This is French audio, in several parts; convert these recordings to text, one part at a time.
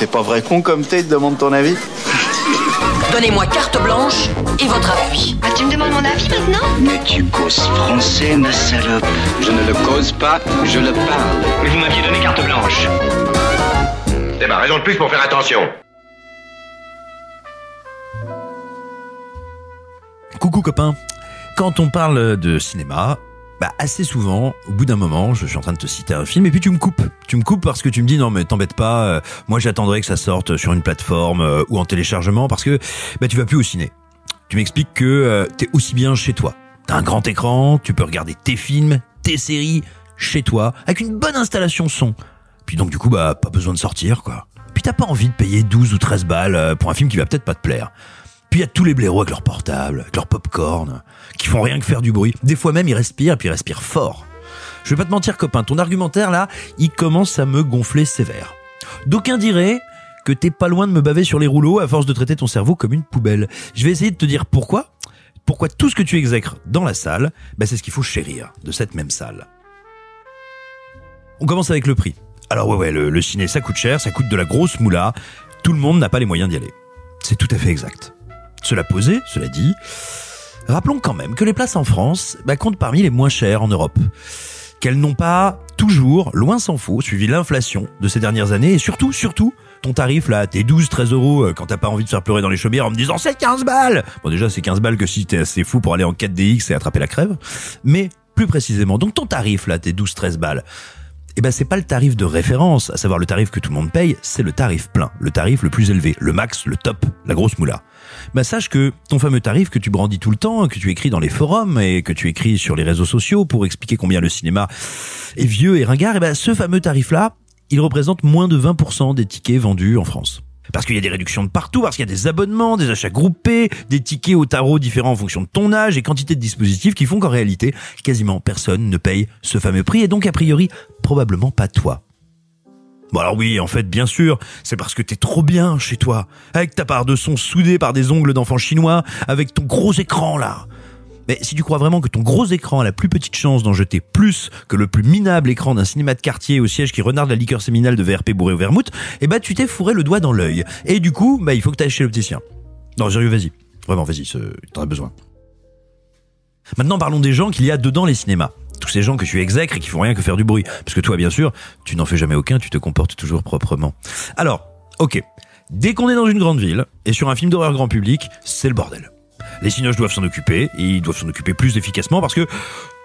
C'est pas vrai con comme t'es, te demande ton avis Donnez-moi carte blanche et votre appui. Ah, tu me demandes mon avis maintenant Mais tu causes français, ma salope. Je ne le cause pas, je le parle. Mais vous m'aviez donné carte blanche. C'est ma raison de plus pour faire attention. Coucou copain. Quand on parle de cinéma, bah assez souvent, au bout d'un moment, je suis en train de te citer un film et puis tu me coupes. Tu me coupes parce que tu me dis non mais t'embête pas, euh, moi j'attendrai que ça sorte sur une plateforme euh, ou en téléchargement parce que bah tu vas plus au ciné. Tu m'expliques que euh, t'es aussi bien chez toi. T'as un grand écran, tu peux regarder tes films, tes séries chez toi avec une bonne installation son. Puis donc du coup bah pas besoin de sortir quoi. Puis t'as pas envie de payer 12 ou 13 balles pour un film qui va peut-être pas te plaire. Puis il y a tous les blaireaux avec leur portable, avec leur popcorn, qui font rien que faire du bruit. Des fois même, ils respirent, puis ils respirent fort. Je vais pas te mentir, copain, ton argumentaire là, il commence à me gonfler sévère. D'aucuns diraient que t'es pas loin de me baver sur les rouleaux à force de traiter ton cerveau comme une poubelle. Je vais essayer de te dire pourquoi. Pourquoi tout ce que tu exècres dans la salle, bah c'est ce qu'il faut chérir de cette même salle. On commence avec le prix. Alors ouais ouais, le, le ciné ça coûte cher, ça coûte de la grosse moula. Tout le monde n'a pas les moyens d'y aller. C'est tout à fait exact. Cela posé, cela dit, rappelons quand même que les places en France bah, comptent parmi les moins chères en Europe. Qu'elles n'ont pas toujours, loin s'en faut, suivi l'inflation de ces dernières années et surtout, surtout, ton tarif là, tes 12, 13 euros euh, quand t'as pas envie de faire pleurer dans les chaumières en me disant c'est 15 balles Bon déjà c'est 15 balles que si t'es assez fou pour aller en 4DX et attraper la crève. Mais plus précisément, donc ton tarif là, tes 12, 13 balles, eh ben c'est pas le tarif de référence, à savoir le tarif que tout le monde paye, c'est le tarif plein, le tarif le plus élevé, le max, le top, la grosse moula. Bah sache que ton fameux tarif que tu brandis tout le temps, que tu écris dans les forums et que tu écris sur les réseaux sociaux pour expliquer combien le cinéma est vieux et ringard, eh ben ce fameux tarif là, il représente moins de 20% des tickets vendus en France. Parce qu'il y a des réductions de partout, parce qu'il y a des abonnements, des achats groupés, des tickets au tarot différents en fonction de ton âge et quantité de dispositifs qui font qu'en réalité, quasiment personne ne paye ce fameux prix et donc a priori, probablement pas toi. Bon alors oui, en fait, bien sûr, c'est parce que t'es trop bien chez toi, avec ta part de son soudée par des ongles d'enfant chinois, avec ton gros écran là. Mais si tu crois vraiment que ton gros écran a la plus petite chance d'en jeter plus que le plus minable écran d'un cinéma de quartier au siège qui renarde la liqueur séminale de VRP bourré au vermouth, eh bah tu t'es fourré le doigt dans l'œil. Et du coup, bah il faut que t'ailles chez l'opticien. Non, sérieux, vas-y. Vraiment, vas-y, t'en as besoin. Maintenant, parlons des gens qu'il y a dedans les cinémas. Tous ces gens que tu exècres et qui font rien que faire du bruit. Parce que toi, bien sûr, tu n'en fais jamais aucun, tu te comportes toujours proprement. Alors, ok. Dès qu'on est dans une grande ville, et sur un film d'horreur grand public, c'est le bordel. Les cinoches doivent s'en occuper, et ils doivent s'en occuper plus efficacement parce que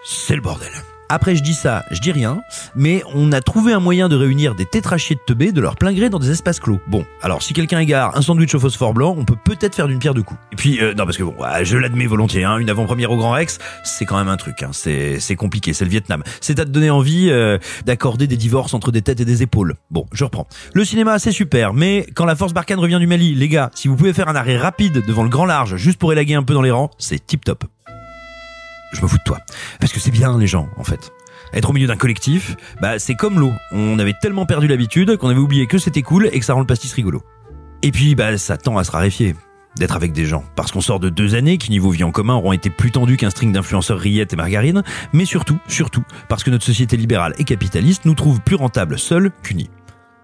c'est le bordel. Après, je dis ça, je dis rien, mais on a trouvé un moyen de réunir des tétrachiers de teubés de leur plein gré dans des espaces clos. Bon, alors si quelqu'un égare un sandwich au phosphore blanc, on peut peut-être faire d'une pierre deux coups. Et puis, euh, non, parce que je l'admets volontiers, hein, une avant-première au Grand Rex, c'est quand même un truc, hein, c'est, c'est compliqué, c'est le Vietnam. C'est à te donner envie euh, d'accorder des divorces entre des têtes et des épaules. Bon, je reprends. Le cinéma, c'est super, mais quand la force Barkhane revient du Mali, les gars, si vous pouvez faire un arrêt rapide devant le grand large, juste pour élaguer un peu dans les rangs, c'est tip top je me fous de toi. Parce que c'est bien les gens, en fait. Être au milieu d'un collectif, bah c'est comme l'eau. On avait tellement perdu l'habitude qu'on avait oublié que c'était cool et que ça rend le pastis rigolo. Et puis bah ça tend à se raréfier d'être avec des gens. Parce qu'on sort de deux années qui, niveau vie en commun, auront été plus tendus qu'un string d'influenceurs rillettes et margarine, mais surtout, surtout, parce que notre société libérale et capitaliste nous trouve plus rentables seuls qu'unis.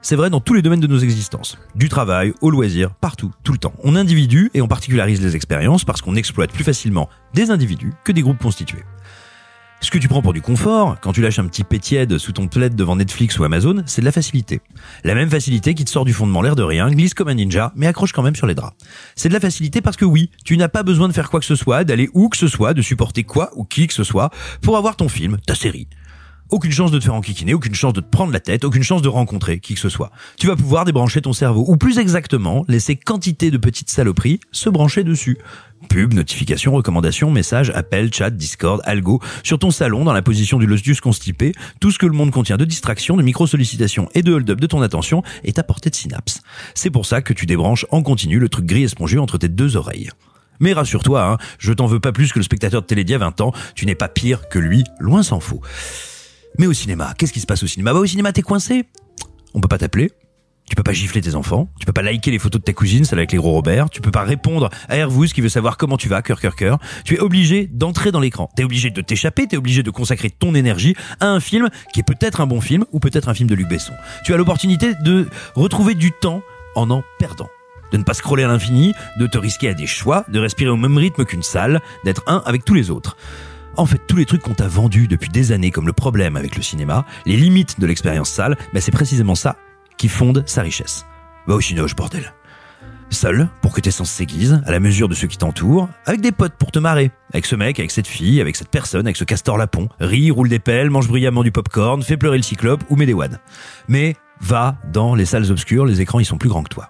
C'est vrai dans tous les domaines de nos existences. Du travail, au loisir, partout, tout le temps. On individue et on particularise les expériences parce qu'on exploite plus facilement des individus que des groupes constitués. Ce que tu prends pour du confort, quand tu lâches un petit pétiède sous ton plaid devant Netflix ou Amazon, c'est de la facilité. La même facilité qui te sort du fondement l'air de rien, glisse comme un ninja, mais accroche quand même sur les draps. C'est de la facilité parce que oui, tu n'as pas besoin de faire quoi que ce soit, d'aller où que ce soit, de supporter quoi ou qui que ce soit, pour avoir ton film, ta série, aucune chance de te faire enquiquiner, aucune chance de te prendre la tête, aucune chance de rencontrer qui que ce soit. Tu vas pouvoir débrancher ton cerveau, ou plus exactement, laisser quantité de petites saloperies se brancher dessus. Pub, notifications, recommandations, messages, appels, chat, Discord, algo, sur ton salon, dans la position du losdius constipé, tout ce que le monde contient de distractions, de micro-sollicitations et de hold-up de ton attention est à portée de synapse. C'est pour ça que tu débranches en continu le truc gris et entre tes deux oreilles. Mais rassure-toi, hein, je t'en veux pas plus que le spectateur de Télédia 20 ans, tu n'es pas pire que lui, loin s'en faut. Mais au cinéma, qu'est-ce qui se passe au cinéma? Bah au cinéma, t'es coincé. On peut pas t'appeler. Tu peux pas gifler tes enfants, tu peux pas liker les photos de ta cousine, celle avec les gros Robert, tu peux pas répondre à Hervous qui veut savoir comment tu vas, cœur cœur cœur. Tu es obligé d'entrer dans l'écran. T'es obligé de t'échapper, t'es obligé de consacrer ton énergie à un film qui est peut-être un bon film ou peut-être un film de Luc Besson. Tu as l'opportunité de retrouver du temps en en perdant. De ne pas scroller à l'infini, de te risquer à des choix, de respirer au même rythme qu'une salle, d'être un avec tous les autres. En fait, tous les trucs qu'on t'a vendus depuis des années comme le problème avec le cinéma, les limites de l'expérience salle, bah c'est précisément ça qui fonde sa richesse. Va au cinoche, bordel. Seul, pour que tes sens s'aiguisent, à la mesure de ceux qui t'entourent, avec des potes pour te marrer. Avec ce mec, avec cette fille, avec cette personne, avec ce castor lapon. Ris, roule des pelles, mange bruyamment du popcorn, fais pleurer le cyclope ou mets des wads. Mais va dans les salles obscures, les écrans ils sont plus grands que toi.